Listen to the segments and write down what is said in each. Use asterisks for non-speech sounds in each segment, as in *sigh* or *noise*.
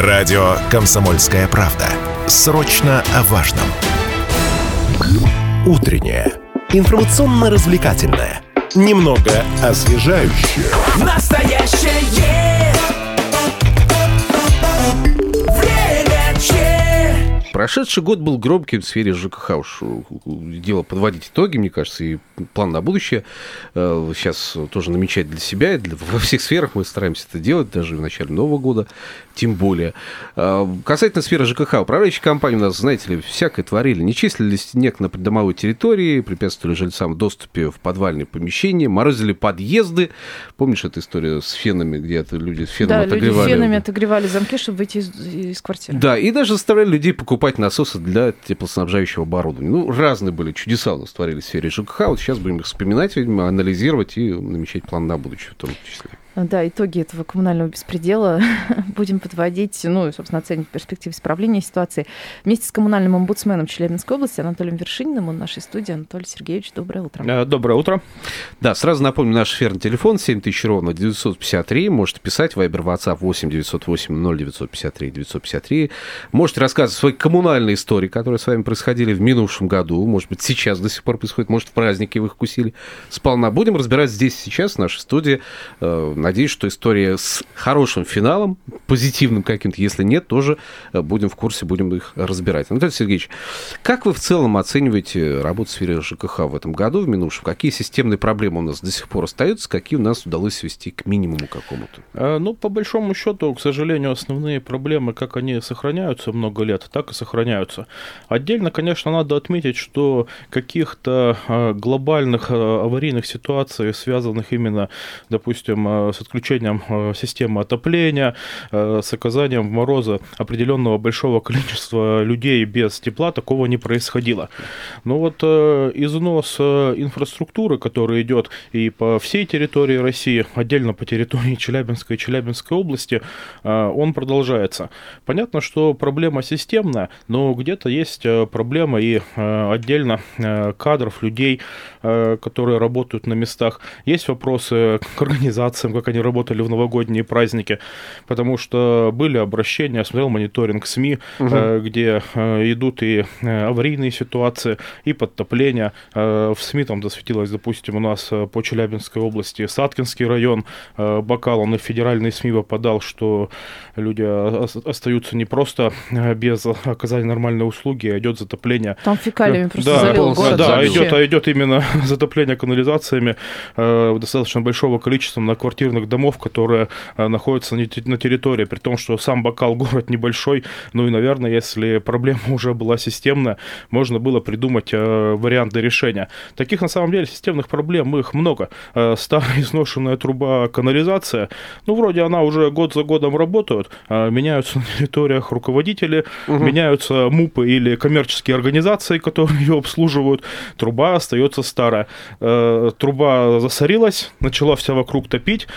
Радио «Комсомольская правда». Срочно о важном. Утреннее. Информационно-развлекательное. Немного освежающее. Настоящее время че. Прошедший год был громким в сфере ЖКХ. Уж э, дело подводить итоги, мне кажется, и план на будущее э, сейчас тоже намечать для себя. и для- во всех сферах мы стараемся это делать, даже в начале Нового года, тем более. Э, Касательно сферы ЖКХ, управляющие компании у нас, знаете ли, всякое творили. Не числили снег на придомовой территории, препятствовали жильцам в доступе в подвальные помещения, морозили подъезды. Помнишь эту историю с фенами, где это люди с феном Да, люди отогревали? фенами отогревали замки, чтобы выйти из, из квартиры. Да, и даже заставляли людей покупать насосы для теплоснабжающего оборудования. Ну, разные были чудеса у нас творились в сфере ЖКХ. Вот сейчас будем их вспоминать, видимо, анализировать и намечать план на будущее в том числе. Да, итоги этого коммунального беспредела *laughs* будем подводить, ну, и, собственно, оценивать перспективы исправления ситуации. Вместе с коммунальным омбудсменом Челябинской области Анатолием Вершининым, в нашей студии. Анатолий Сергеевич, доброе утро. Э, Доброе утро. Да, сразу напомню, наш эфирный телефон 7000 ровно 953. Можете писать, Вайбер, WhatsApp 8 908 0953 953. Можете рассказывать свои коммунальные истории, которые с вами происходили в минувшем году. Может быть, сейчас до сих пор происходит, может, в праздники вы их кусили сполна. Будем разбирать здесь сейчас в нашей студии. Надеюсь, что история с хорошим финалом, позитивным каким-то, если нет, тоже э, будем в курсе, будем их разбирать. Анатолий Сергеевич, как вы в целом оцениваете работу в сфере ЖКХ в этом году, в минувшем? Какие системные проблемы у нас до сих пор остаются, какие у нас удалось свести к минимуму какому-то? Э, Ну, по большому счету, к сожалению, основные проблемы, как они сохраняются много лет, так и сохраняются. Отдельно, конечно, надо отметить, что каких-то э, глобальных э, аварийных ситуаций, связанных именно, допустим, с отключением э, системы отопления, э, с оказанием в мороза определенного большого количества людей без тепла, такого не происходило. Но вот э, износ инфраструктуры, который идет и по всей территории России, отдельно по территории Челябинской и Челябинской области, он продолжается. Понятно, что проблема системная, но где-то есть проблема и отдельно кадров, людей, которые работают на местах. Есть вопросы к организациям, как они работали в новогодние праздники, потому что были обращения, я смотрел мониторинг СМИ, э, где э, идут и э, аварийные ситуации, и подтопления. Э, В СМИ там засветилось, допустим, у нас по Челябинской области Саткинский район, э, Бакал, он и в федеральные СМИ попадал, что люди ос- остаются не просто без оказания нормальной услуги, а идет затопление Там фекалиями просто да, залил полностью город. да, вообще. идет, а идет именно *laughs* затопление канализациями э, достаточно большого количества многоквартирных домов, которые э, находятся на те- на территории, при том, что сам Бакал *laughs* город небольшой, ну и, наверное, если проблема *laughs* уже была системная, можно было придумать э, варианты решения. Таких, на самом деле, системных проблем их много. Э, старая *laughs* изношенная труба канализация, ну, вроде она уже год за годом работают, э, меняются на территориях руководители, меняются МУПы или коммерческие организации, которые ее обслуживают, труба остается старая. Труба засорилась, начала вся вокруг топить,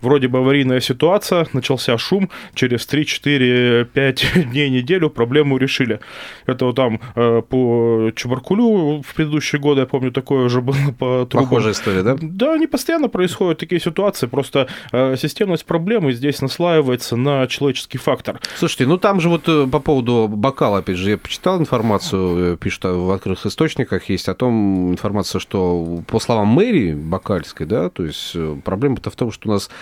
вроде бы аварийная ситуация, начался шум, через 3-4-5 *laughs* дней, неделю проблему решили. Это вот там э, по Чебаркулю в предыдущие годы, я помню, такое уже было *laughs* по трубам. Похожая история, да? Да, они постоянно происходят такие ситуации, просто э, системность проблемы здесь наслаивается на человеческий фактор. Слушайте, ну там же вот э, по поводу бокала, опять же, я почитал информацию, э, пишут э, в открытых источниках, есть о том информация, что по словам мэрии Бакальской, да, то есть э, проблема-то в том, что у нас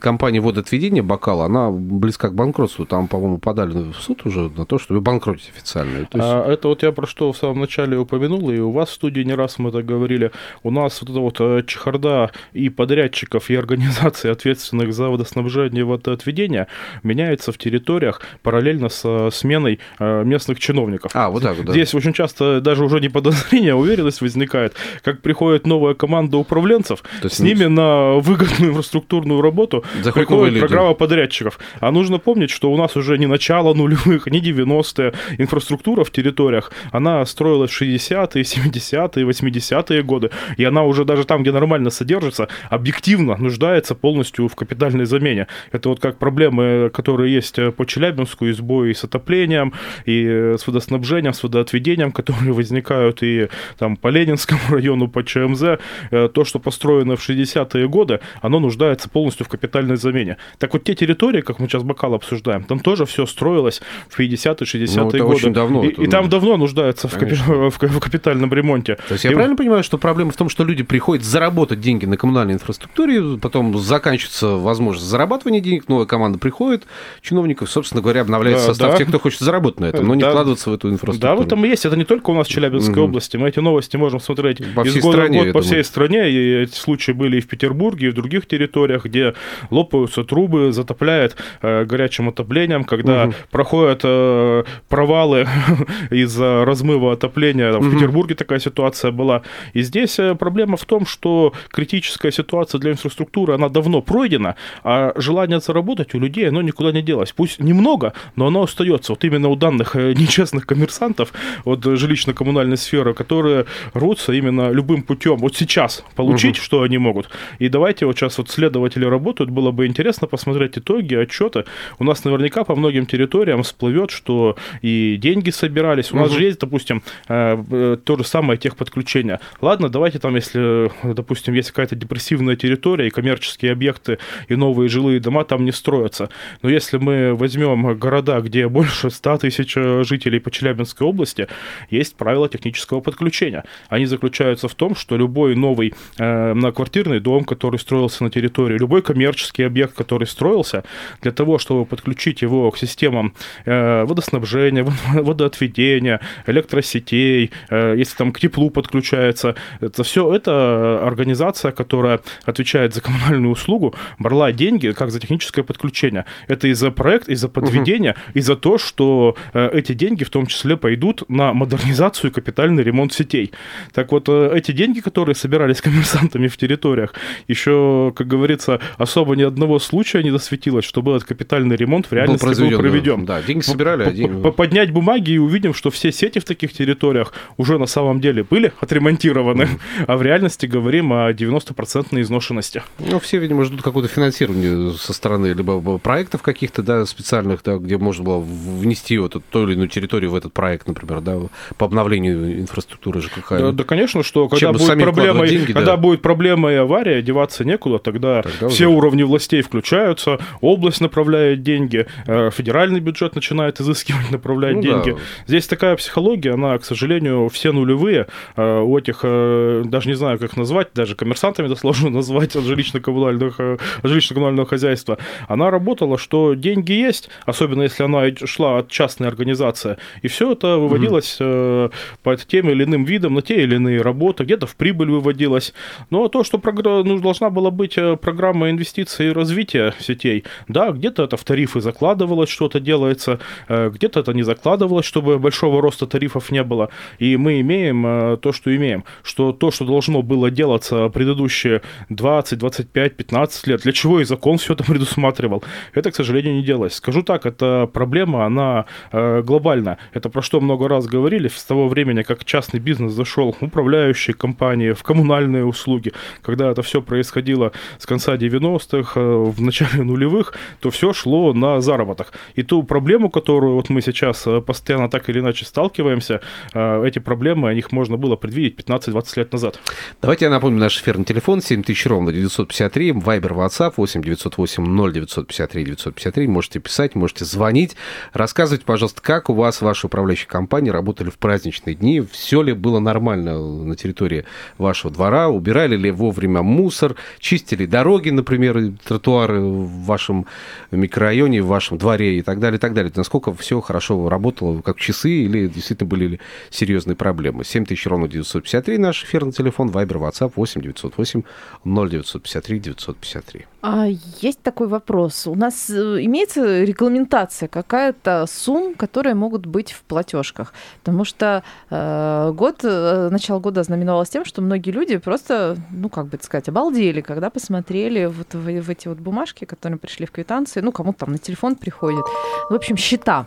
компания водоотведения Бакала, она близка к банкротству. Там, по-моему, подали в суд уже на то, чтобы банкротить официально. То есть... А, это вот я про что в самом начале упомянул, и у вас в студии не раз мы это говорили. У нас вот эта вот э, чехарда и подрядчиков, и организаций, ответственных за водоснабжение и водоотведение, меняется в территориях параллельно со сменой э, местных чиновников. А, вот так вот, да. Здесь очень часто даже уже не подозрение, а уверенность возникает. Как приходит новая команда управленцев, То есть с ними на выгодную инфраструктурную работу приходит программа подрядчиков. А нужно помнить, что у нас уже не начало нулевых, не 90-е. Инфраструктура в территориях, она строилась в 60-е, 70-е, 80-е годы. И она уже даже там, где нормально содержится, объективно нуждается полностью в капитальной замене. Это вот как проблемы, которые есть по Челябинску, и сбои с отоплением, и с водоснабжением, с водоотведением, которые возникают и там по Ленинскому району, по ЧМЗ. Э, То, что построено в 60-е годы, оно нуждается полностью в капитальной капитальной замене. Так вот, те территории, как мы сейчас Бакал обсуждаем, там тоже все строилось в 50-е, 60-е Ну, годы. очень давно И, это, и там ну, давно нуждаются в, капи- *laughs* в ка- в капитальном ремонте. То есть я И- правильно понимаю, что проблема в том, что люди приходят заработать деньги на коммунальной инфраструктуре, потом заканчивается возможность зарабатывания денег, новая команда приходит, чиновников, собственно говоря, обновляется Да, состав да. тех, кто хочет заработать на этом, но не Да. вкладываться в эту инфраструктуру. Да, в этом и есть. Это не только у нас в Челябинской Мгм. области. Мы эти новости можем смотреть По из всей года стране, в год по думаю. всей стране. И эти случаи были и в Петербурге, и в других территориях, где лопаются трубы, затопляет э, горячим отоплением, когда Мгм. проходят э, провалы *laughs* из-за размыва отопления. Там В Мгм. Петербурге такая ситуация была. И здесь э, проблема в том, что критическая ситуация для инфраструктуры, она давно пройдена, а желание заработать у людей, оно никуда не делось. Пусть немного, но оно остается. Вот именно у данных э, *laughs* нечестных коммерсантов от жилищно-коммунальной сферы, которые рвутся именно любым путем вот сейчас получить, что они могут. И давайте вот сейчас вот следователи работают, было бы интересно посмотреть итоги, отчеты. У нас наверняка по многим территориям всплывет, что и деньги собирались. У нас Мгм. же есть, допустим, э, э, то же самое техподключение. Ладно, давайте там, если, допустим, есть какая-то депрессивная территория, и коммерческие объекты, и новые жилые дома там не строятся. Но если мы возьмем города, где больше 100 тысяч э, жителей по Челябинской области, есть правила технического подключения. Они заключаются в том, что любой новый э, многоквартирный дом, который строился на территории, любой коммерческий объект, который строился, для того, чтобы подключить его к системам э, водоснабжения, *laughs* вод- водоотведения, электросетей, э, если там к теплу подключается, это все это организация, которая отвечает за коммунальную услугу, брала деньги как за техническое подключение. Это и за проект, и за подведение, и за то, что э, эти деньги в том числе пойдут на модернизацию и капитальный ремонт сетей. Так вот, э, эти деньги, которые собирались *laughs* коммерсантами в территориях, еще, как говорится, особо ни одного случая не засветилось, чтобы этот капитальный ремонт в реальности был произведен, проведен. Да, деньги собирали, а деньги... Поднять бумаги и увидим, что все сети в таких территориях уже на самом деле были отремонтированы, а в реальности говорим о 90% изношенности. Ну, все, видимо, ждут какое-то финансирование со стороны либо проектов каких-то, да, специальных, да, где можно было внести вот эту, ту или иную территорию в этот проект, например, да, по обновлению инфраструктуры ЖКХ. Да, да, конечно, что когда Чем будет проблема, деньги, когда да. будет проблема и авария, деваться некуда, тогда, Тогда все уже- уровни властей включаются, область направляет деньги, э, федеральный бюджет начинает изыскивать, направлять Ну да. деньги. Здесь такая психология, она, к сожалению, все нулевые. Э, У этих, э, даже не знаю, как назвать, даже коммерсантами это сложно *laughs* назвать от жилищно-коммунальных, от жилищно-коммунального хозяйства. Она работала, что деньги есть, особенно если она шла от частной организации, и все это выводилось э, под тем или иным видом на те или иные работы, где-то в прибыль выводилось. Но то, что програ- ну, должна была быть программа инвестиций и развития сетей, да, где-то это в тарифы закладывалось, что-то делается, э, где-то это не закладывалось, чтобы большого роста тарифов не было. И мы имеем э, то, что имеем. Что то, что должно было делаться предыдущие 20, 25, 15 лет, для чего и закон все это предусматривал, это, к сожалению, не делалось. Скажу так, эта проблема, она э, глобальная. Это про что много раз говорили с того времени, как частный бизнес зашел в управляющие компании, в коммунальные услуги, когда это все происходило с конца 90-х, э, в начале *laughs* нулевых, то все шло на заработок. И ту проблему, которую вот мы сейчас э, постоянно так или иначе сталкиваемся, э, эти проблемы, о них можно было предвидеть 15-20 лет назад. Давайте я напомню наш эфирный телефон 7000 ровно 953, Вайбер, WhatsApp 8 908 0953 953. Можете писать, можете звонить. Рассказывайте, пожалуйста, как у вас ваши управляющие компании работали в праздничные дни. Все ли было нормально на территории вашего двора? Убирали ли вовремя мусор? Чистили дороги, например, тротуары в вашем микрорайоне, в вашем дворе и так далее, и так далее. Насколько все хорошо работало, как часы, или действительно были ли серьезные проблемы? 7000 ровно 953 наш эфирный телефон, Вайбер, WhatsApp 8 908 0953 953. А есть такой вопрос. У нас э, имеется регламентация какая-то сумм, которые могут быть в платежках? Потому что э, год, э, начало года знаменовалось тем, что многие люди просто, ну, как бы сказать, обалдели, когда посмотрели вот в, в эти вот бумажки, которые пришли в квитанции, ну, кому-то там на телефон приходит. В общем, счета.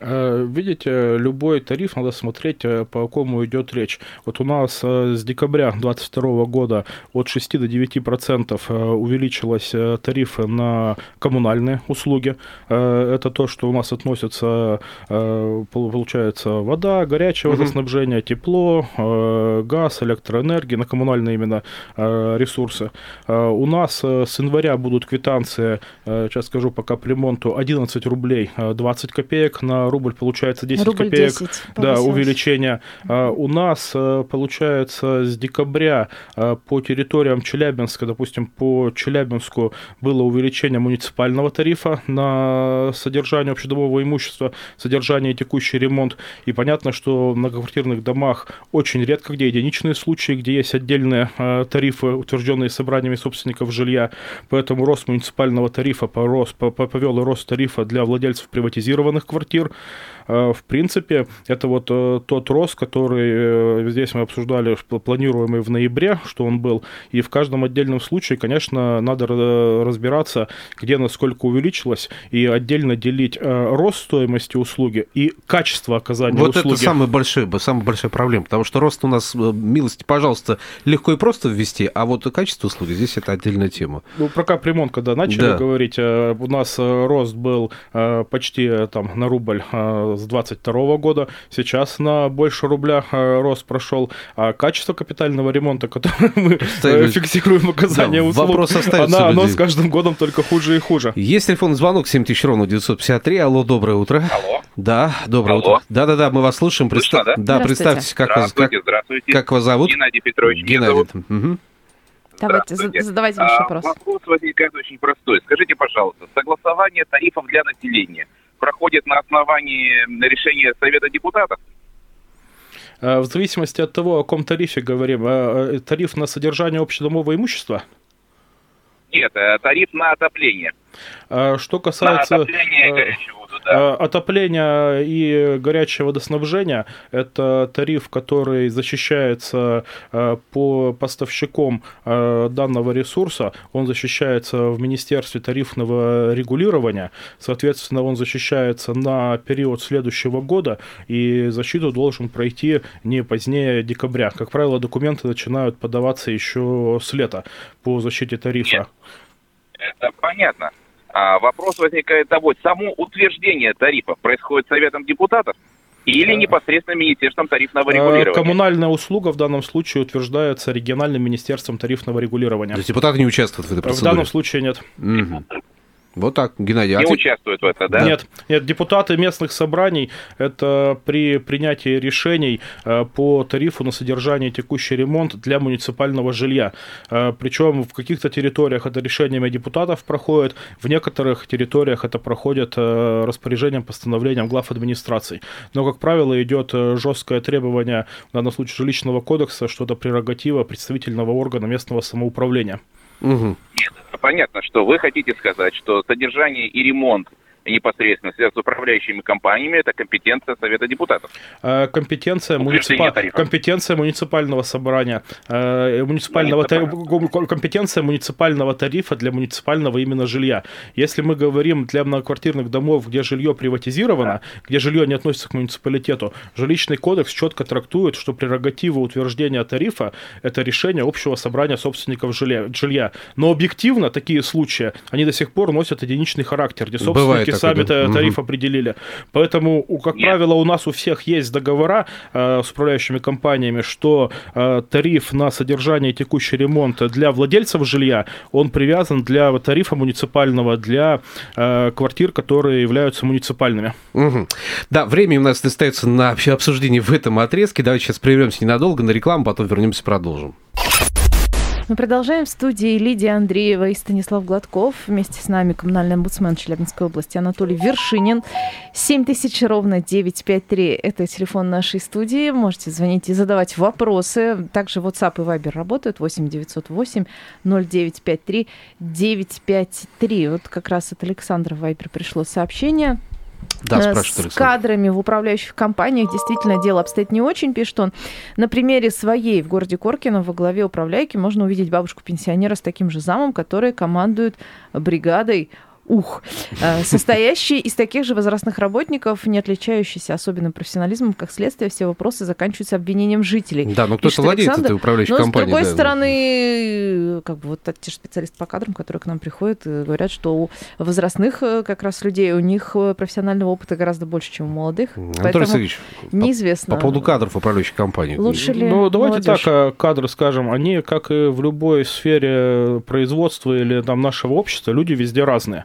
Э, видите, любой тариф надо смотреть, э, по какому идет речь. Вот у нас э, с декабря 2022 года от 6 до 9 процентов увеличилось тарифы на коммунальные услуги. Это то, что у нас относится, получается, вода, горячее водоснабжение, тепло, газ, электроэнергия, на коммунальные именно ресурсы. У нас с января будут квитанции, сейчас скажу по капремонту, 11 рублей 20 копеек на рубль получается 10 рубль копеек. 10 да, увеличение. А, у нас э, получается с декабря э, по территориям Челябинска, допустим, по Челябинску было увеличение муниципального тарифа на содержание общедомового имущества, содержание и текущий ремонт. И понятно, что в многоквартирных домах очень редко где единичные случаи, где есть отдельные э, тарифы, утвержденные собраниями собственников жилья. Поэтому рост муниципального тарифа повел и рост тарифа для владельцев приватизированных квартир. Э, в принципе, это вот э, тот рост, который э, здесь мы обсуждали, планируемый в ноябре, что он был. И в каждом отдельном случае, конечно, надо разбираться, где насколько увеличилось, и отдельно делить рост стоимости услуги и качество оказания вот услуги. Вот это самая большая, самая большая проблема, потому что рост у нас, милости, пожалуйста, легко и просто ввести, а вот качество услуги здесь это отдельная тема. Ну, про капремонт, когда начали да. говорить, у нас рост был почти там на рубль с 22 года, сейчас на больше рубля э, рост прошел, а качество капитального ремонта, *laughs* которое мы Ставили... Э, фиксируем оказание да, услуг, вопрос оно, оно с каждым годом только хуже и хуже. Есть телефонный звонок 7000 ровно 953. Алло, доброе утро. Алло. Да, доброе Алло. утро. Да-да-да, мы вас слушаем. Представ... да? да, представьтесь, как здравствуйте, вас, как, здравствуйте. как вас зовут? Геннадий Петрович. Геннадий. Угу. Давайте, задавайте ваш вопрос. А, вопрос возникает очень простой. Скажите, пожалуйста, согласование тарифов для населения – проходит на основании решения Совета депутатов? Э, в зависимости от того, о каком тарифе говорим. Э, э, тариф на содержание общедомового имущества? Нет, тариф на отопление. Что касается... На отопление горячего да. А, отопление и горячее водоснабжение – это тариф, который защищается а, по поставщикам а, данного ресурса. Он защищается в Министерстве тарифного регулирования. Соответственно, он защищается на период следующего года, и защиту должен пройти не позднее декабря. Как правило, документы начинают подаваться еще с лета по защите тарифа. Нет. Это понятно. А вопрос возникает того, само утверждение тарифов происходит Советом депутатов или непосредственно Министерством тарифного а, регулирования? Коммунальная услуга в данном случае утверждается региональным Министерством тарифного регулирования. То есть депутаты не участвуют в этой процедуре? В данном случае нет. Угу. Вот так, Геннадий. А не а участвуют в этом, да? Нет, нет, депутаты местных собраний это при принятии решений э, по тарифу на содержание и текущий ремонт для муниципального жилья. Э, Причем в каких-то территориях это решениями депутатов проходит, в некоторых территориях это проходит э, распоряжением, постановлением глав администраций. Но, как правило, идет жесткое требование, в данном случае жилищного кодекса, что это прерогатива представительного органа местного самоуправления. Угу. Понятно, что вы хотите сказать, что содержание и ремонт непосредственно связан с управляющими компаниями, это компетенция Совета депутатов. Э, компетенция, муниципа... компетенция муниципального собрания, э, муниципального тарифа, компетенция муниципального тарифа для муниципального именно жилья. Если мы говорим для многоквартирных домов, где жилье приватизировано, да. где жилье не относится к муниципалитету, жилищный кодекс четко трактует, что прерогатива утверждения тарифа – это решение общего собрания собственников жилья. Но объективно такие случаи, они до сих пор носят единичный характер, где собственники Бывает сами да. тариф угу. определили. Поэтому, как Нет. правило, у нас у всех есть договора э, с управляющими компаниями, что э, тариф на содержание и текущий ремонт для владельцев жилья, он привязан для тарифа муниципального для э, квартир, которые являются муниципальными. Угу. Да, время у нас остается на обсуждение в этом отрезке. Давайте сейчас прервемся ненадолго на рекламу, потом вернемся и продолжим. Мы продолжаем в студии Лидия Андреева и Станислав Гладков. Вместе с нами коммунальный омбудсмен Челябинской области Анатолий Вершинин. 7000 ровно 953 – это телефон нашей студии. Можете звонить и задавать вопросы. Также WhatsApp и Viber работают. 8 908 0953 953. Вот как раз от Александра в Viber пришло сообщение – да, э, С кадрами в управляющих компаниях действительно дело обстоит не очень, пишет он. На примере своей в городе Коркино во главе управляйки можно увидеть бабушку-пенсионера с таким же замом, который командует бригадой ух, э, состоящий из таких же возрастных работников, не отличающийся особенным профессионализмом, как следствие, все вопросы заканчиваются обвинением жителей. Да, но кто-то Пишет владеет Александр. этой управляющей Но, компанией. с другой да. стороны, как бы вот те же специалисты по кадрам, которые к нам приходят, говорят, что у возрастных э, как раз людей, у них э, профессионального опыта гораздо больше, чем у молодых. Анатолий Сергеевич, по- неизвестно. по поводу кадров управляющей компании. Лучше ли Ну, давайте молодежь? так, кадры скажем, они, как и в любой сфере производства или там нашего общества, люди везде разные.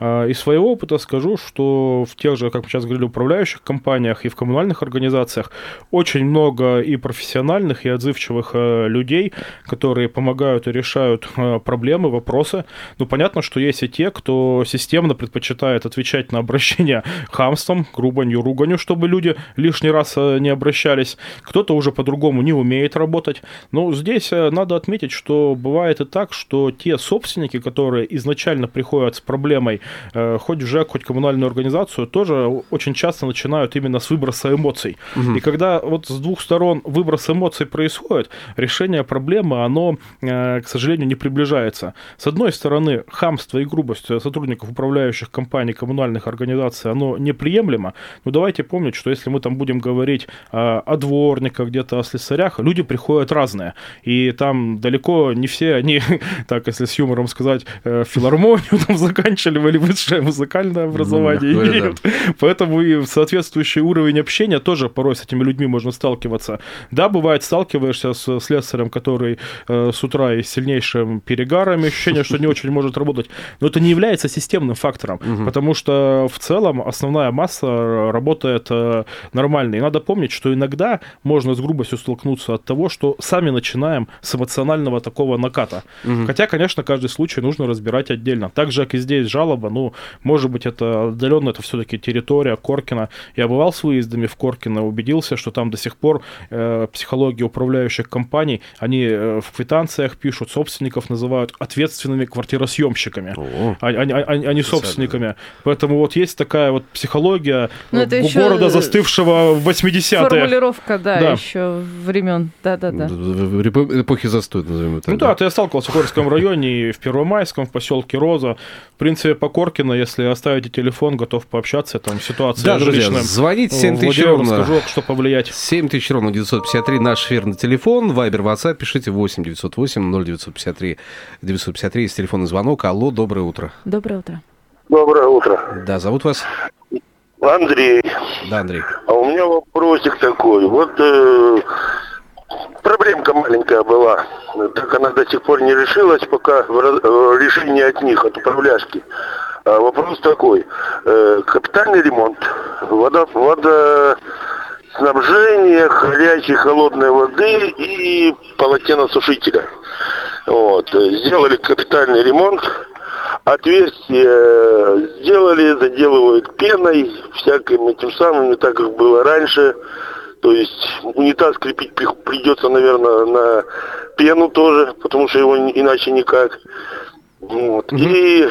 Из своего опыта скажу, что в тех же, как мы сейчас говорили, управляющих компаниях и в коммунальных организациях очень много и профессиональных, и отзывчивых э, людей, которые помогают и решают э, проблемы, вопросы. Ну, понятно, что есть и те, кто системно предпочитает отвечать на обращения *laughs* хамством, грубанью, руганью, чтобы люди лишний раз э, не обращались. Кто-то уже по-другому не умеет работать. Но здесь э, надо отметить, что бывает и так, что те собственники, которые изначально приходят с проблемой, э, хоть ЖЭК, хоть коммунальную организацию, тоже очень часто начинают именно с выброса эмоций. И когда вот с двух сторон выброс эмоций происходит, решение проблемы, оно, э, к сожалению, не приближается. С одной стороны, хамство и грубость сотрудников управляющих компаний, коммунальных организаций, оно неприемлемо. Но давайте помнить, что если мы там будем говорить э, о дворниках, где-то о слесарях, люди приходят разные. И там далеко не все они, *laughs* так если с юмором сказать, э, филармонию *laughs* там заканчивали высшее музыкальное образование говоря, имеют. Поэтому и соответствующий уровень общения тоже порой с этими людьми можно сталкиваться. Да, бывает, сталкиваешься с слесарем, который э, с утра и с сильнейшим перегаром, ощущение, что не очень может работать. Но это не является системным фактором, потому что в целом основная масса работает э, нормально. И надо помнить, что иногда можно с грубостью столкнуться от того, что сами начинаем с эмоционального такого наката. Хотя, конечно, каждый случай нужно разбирать отдельно. Так же, как и здесь жалоба, ну, может быть, это отдаленно, это все-таки территория Коркина. Я бывал с выездами в Коркино, убедился, что там до сих пор э, психология управляющих компаний, они э, в квитанциях пишут, собственников называют ответственными квартиросъемщиками, О. а, а- а- а- не собственниками. Поэтому вот есть такая вот психология Ну, э, это города, э, застывшего в 80-е. Формулировка, да, Да. еще времен. Да-да-да. Эпохи застоя, назовем это. Ну да, то я сталкивался в Корском районе и в Первомайском, в поселке Роза. В принципе, по Коркино, если оставите телефон, готов пообщаться, там ситуация Да, друзья, жилищная. звоните 7 тысяч Владимиру ровно. расскажу, что повлиять. 7 тысяч ровно 953 наш эфирный телефон. Вайбер, WhatsApp, пишите 8 908 0953 953. Есть телефонный звонок. Алло, доброе утро. Доброе утро. Доброе утро. Да, зовут вас? Андрей, Да, Андрей. а у меня вопросик такой. Вот э, проблемка маленькая была. Так она до сих пор не решилась, пока в раз- э, решение от них, от управляшки. А вопрос такой. Э, капитальный ремонт, вода, водоснабжение, горячей холодной воды и полотеносушителя. Вот. Сделали капитальный ремонт. Отверстия сделали, заделывают пеной, всяким этим самым, не так, как было раньше. То есть унитаз крепить при- придется, наверное, на пену тоже, потому что его иначе никак. Вот. И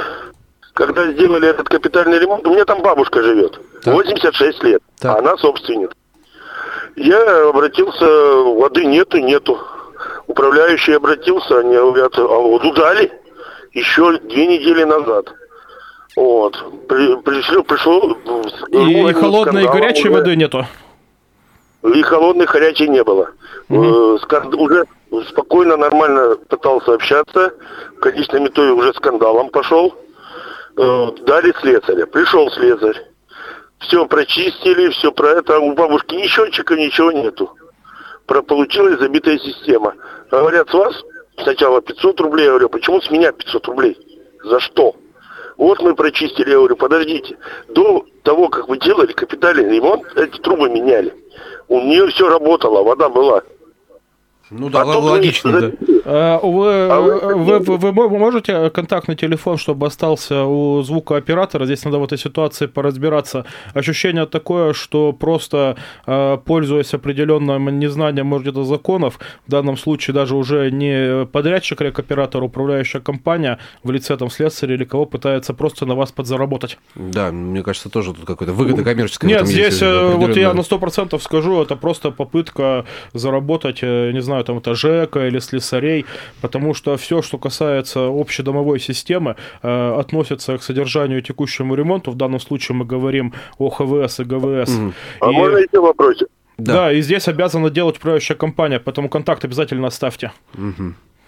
когда сделали этот капитальный ремонт, у меня там бабушка живет, Так. 86 лет, Так. она собственник. Я обратился, воды нету, нету. Управляющий обратился, они говорят, а воду дали еще две недели назад. Вот. При- пришло, пришло... И, и холодной, и горячей уже. воды нету. И холодной, горячей не было. Э, скан- Уже спокойно, нормально пытался общаться. В конечном итоге уже скандалом пошел. Дали слесаря. Пришел слесарь. Все прочистили, все про это. А У бабушки ни счетчика, ничего нету. Про получилась забитая система. Говорят, с вас сначала 500 рублей. Я говорю, почему с меня 500 рублей? За что? Вот мы прочистили. Я говорю, подождите. До того, как вы делали капитальный ремонт, эти трубы меняли. У нее все работало, вода была. Ну да, Потом логично, мы- да. А, вы, А вы- вы, вы- вы мо- можете контактный телефон, чтобы остался у звукооператора? Здесь надо в этой ситуации поразбираться. Ощущение такое, что просто э, пользуясь определенным незнанием, может, где-то законов, в данном случае даже уже не подрядчик, рекоператор, управляющая компания в лице там слесаря или кого пытается просто на вас подзаработать. Да, мне кажется, тоже тут какой-то выгода коммерческая. Нет, здесь э, вот я на сто процентов скажу, это просто попытка заработать, э, не знаю, там это ЖЭКа или слесарей, слесарей, потому что все, что касается общедомовой системы, э, относится к содержанию и текущему ремонту. В данном случае мы говорим о ХВС и ГВС. А И- можно еще вопросик? да. и здесь обязана делать управляющая компания, поэтому контакт обязательно оставьте.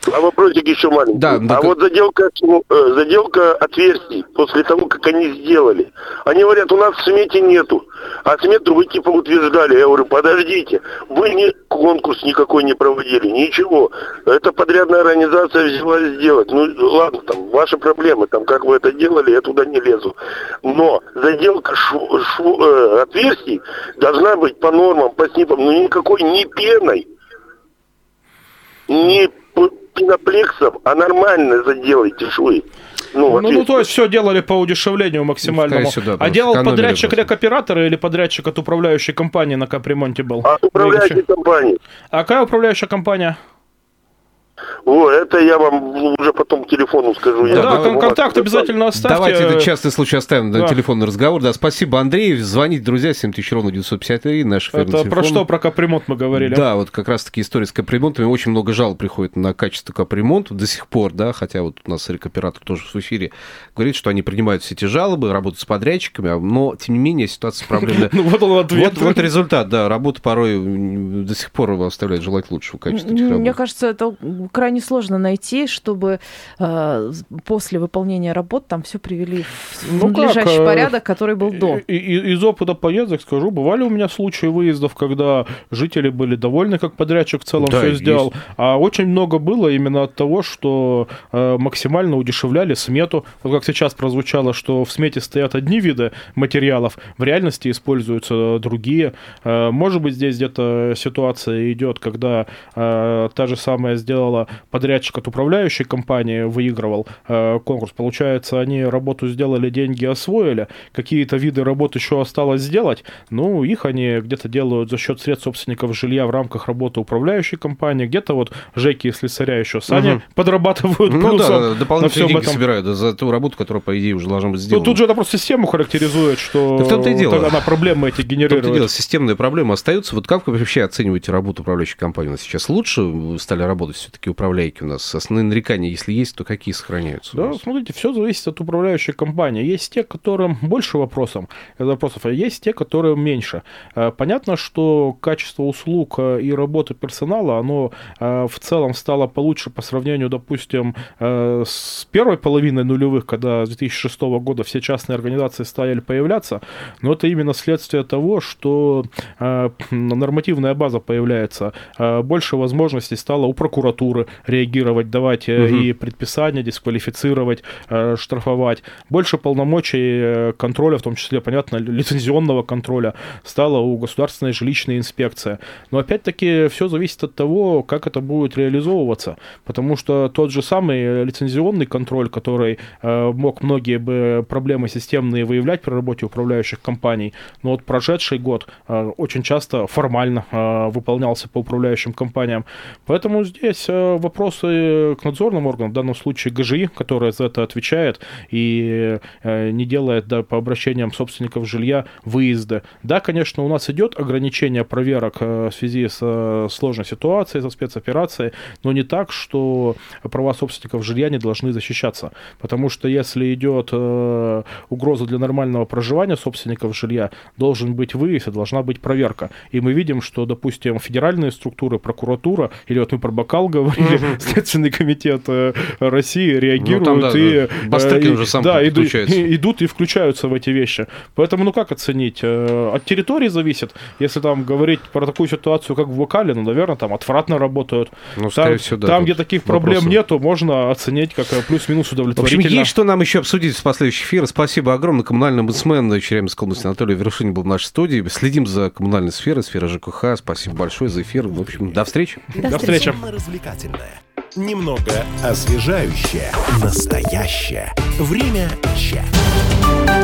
А вопросик еще маленький. Да, а да, вот заделка, э, заделка отверстий после того, как они сделали. Они говорят, у нас в смете нету. А смету вы типа утверждали. Я говорю, подождите, вы ни конкурс никакой не проводили, ничего. Это подрядная организация взялась сделать. Ну, ладно, там, ваши проблемы, там, как вы это делали, я туда не лезу. Но заделка шв- шв- э, отверстий должна быть по нормам, по снипам, ну, никакой не пеной, не пеноплексом, а нормально заделайте швы. Ну, Ну, ну, то есть все делали по удешевлению максимальному. Скорее всего, да, а делал подрядчик просто. рекоператора или подрядчик от управляющей компании на капремонте был? А управляющей компанией. А какая управляющая компания? О, это я вам уже потом к телефону скажу. Я Да, кон- вас контакт обязательно оставьте. Давайте этот частный случай оставим на Да. телефонный разговор. Да, спасибо, Андрей. Звоните, друзья, 7000 ровно 953, наш Это про телефон. что, про капремонт мы говорили? Да, вот как раз-таки история с капремонтами. Очень много жалоб приходит на качество капремонта до сих пор, да, хотя вот у нас рекоператор тоже в эфире говорит, что они принимают все эти жалобы, работают с подрядчиками, а- но, тем не менее, ситуация проблемная. *laughs* Ну, вот он ответ. Вот, результат, да, работа порой до сих пор оставляет желать лучшего качества этих Мне кажется, это крайне сложно найти, чтобы э, после выполнения работ там все привели в Ну как, надлежащий э, порядок, который был до. И- и- из опыта поездок скажу, бывали у меня случаи выездов, когда жители были довольны, как подрядчик в целом Да, все есть. сделал. А очень много было именно от того, что э, максимально удешевляли смету. Вот как сейчас прозвучало, что в смете стоят одни виды материалов, в реальности используются другие. Э, может быть, здесь где-то ситуация идет, когда э, та же самая сделала подрядчик от управляющей компании, выигрывал э, конкурс. Получается, они работу сделали, деньги освоили, какие-то виды работ еще осталось сделать, ну, их они где-то делают за счет средств собственников жилья в рамках работы управляющей компании, где-то вот Жеки и слесаря еще сами Мгм. подрабатывают Ну да, дополнительные деньги этом. собирают за ту работу, которая, по идее, уже должна быть Ну, сделана. тут же это просто систему характеризует, что Да в том-то и дело. она проблемы эти В том-то и дело, генерирует. системная проблема остается. Вот как вы вообще оцениваете работу управляющей компании у нас сейчас? Лучше стали работать все-таки управляйки у нас? Основные нарекания, если есть, то какие сохраняются? Да, смотрите, все зависит от управляющей компании. Есть те, которым больше вопросов, э, вопросов, а есть те, которым меньше. Э, Понятно, что качество услуг э, и работы персонала, оно э, в целом стало получше по сравнению, допустим, э, с первой половиной нулевых, когда с 2006 года все частные организации стали появляться. Но это именно следствие того, что э, нормативная база появляется, э, больше возможностей стало у прокуратуры реагировать, давать Мгм. и предписания, дисквалифицировать, э, штрафовать. Больше полномочий э, контроля, в том числе, понятно, лицензионного контроля, стало у государственной жилищной инспекции. Но опять-таки все зависит от того, как это будет реализовываться. Потому что тот же самый лицензионный контроль, который мог многие бы проблемы системные выявлять при работе управляющих компаний, но вот прошедший год очень часто формально выполнялся по управляющим компаниям. Поэтому здесь вопросы к надзорным органам, в данном случае ГЖИ, которая за это отвечает и э, не делает да, по обращениям собственников жилья выезды. Да, конечно, у нас идет ограничение проверок э, в связи с э, сложной ситуацией, со спецоперацией, но не так, что права собственников жилья не должны защищаться. Потому что если идет угроза для нормального проживания собственников жилья, должен быть выезд и должна быть проверка. И мы видим, что, допустим, федеральные структуры, прокуратура, или вот мы про Бакал говорили, *laughs* Следственный комитет э, России реагируют Ну, там, да, и, да. Э, уже сам да, иду- и- *laughs* идут и включаются в эти вещи. Поэтому, ну как оценить? Э, От территории зависит. Если там говорить про такую ситуацию, как в Вокале, ну, наверное, там отвратно работают. Ну, Там, скорее всего, да, там где таких проблем вопросы. нету, можно оценить как плюс-минус В общем, удовлетворительно. есть что нам еще обсудить в последующих эфирах. Спасибо огромное. Коммунальный омбудсмен Челябинской области Анатолий Вершинин был в нашей студии. Следим за коммунальной сферой, сферой ЖКХ. Спасибо большое за эфир. В общем, до встречи. До встречи. Развлекательное, немного освежающее, настоящее. Время чат.